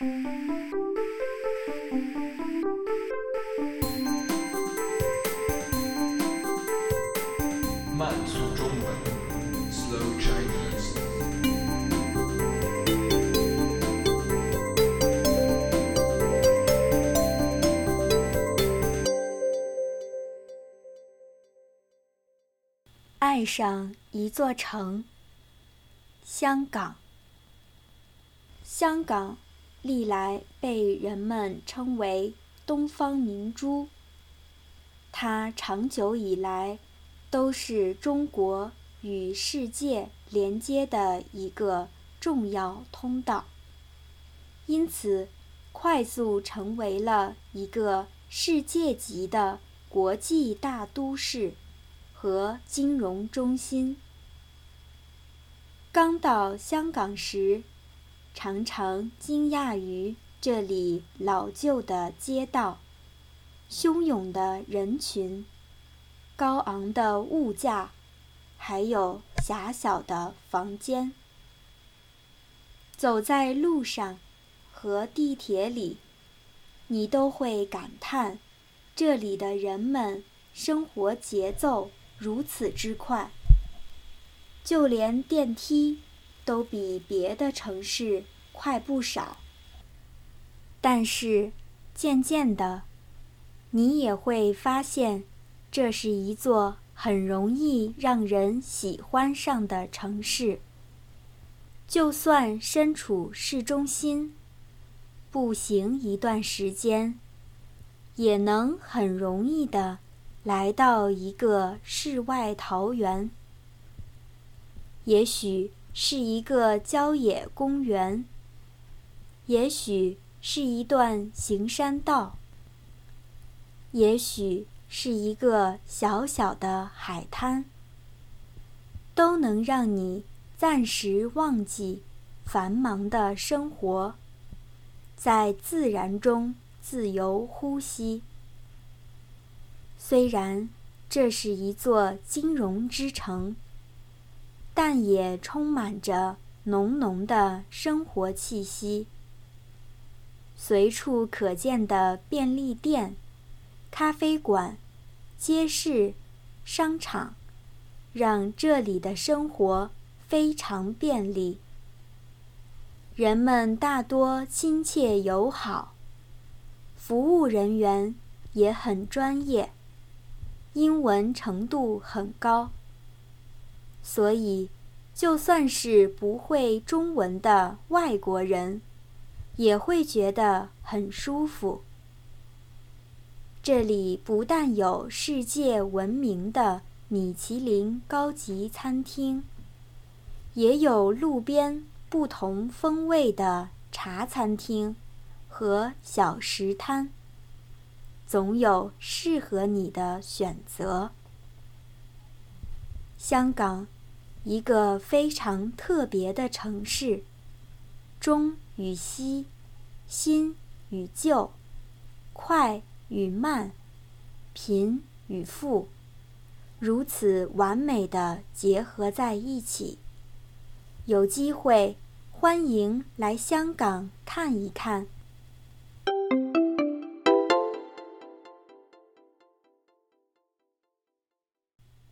慢速中文，Slow Chinese。爱上一座城。香港，香港历来被人们称为“东方明珠”，它长久以来都是中国与世界连接的一个重要通道，因此快速成为了一个世界级的国际大都市和金融中心。刚到香港时，常常惊讶于这里老旧的街道、汹涌的人群、高昂的物价，还有狭小的房间。走在路上和地铁里，你都会感叹这里的人们生活节奏如此之快。就连电梯都比别的城市快不少。但是，渐渐的，你也会发现，这是一座很容易让人喜欢上的城市。就算身处市中心，步行一段时间，也能很容易的来到一个世外桃源。也许是一个郊野公园，也许是一段行山道，也许是一个小小的海滩，都能让你暂时忘记繁忙的生活，在自然中自由呼吸。虽然这是一座金融之城。但也充满着浓浓的生活气息。随处可见的便利店、咖啡馆、街市、商场，让这里的生活非常便利。人们大多亲切友好，服务人员也很专业，英文程度很高。所以，就算是不会中文的外国人，也会觉得很舒服。这里不但有世界闻名的米其林高级餐厅，也有路边不同风味的茶餐厅和小食摊，总有适合你的选择。香港，一个非常特别的城市，中与西，新与旧，快与慢，贫与富，如此完美的结合在一起。有机会，欢迎来香港看一看。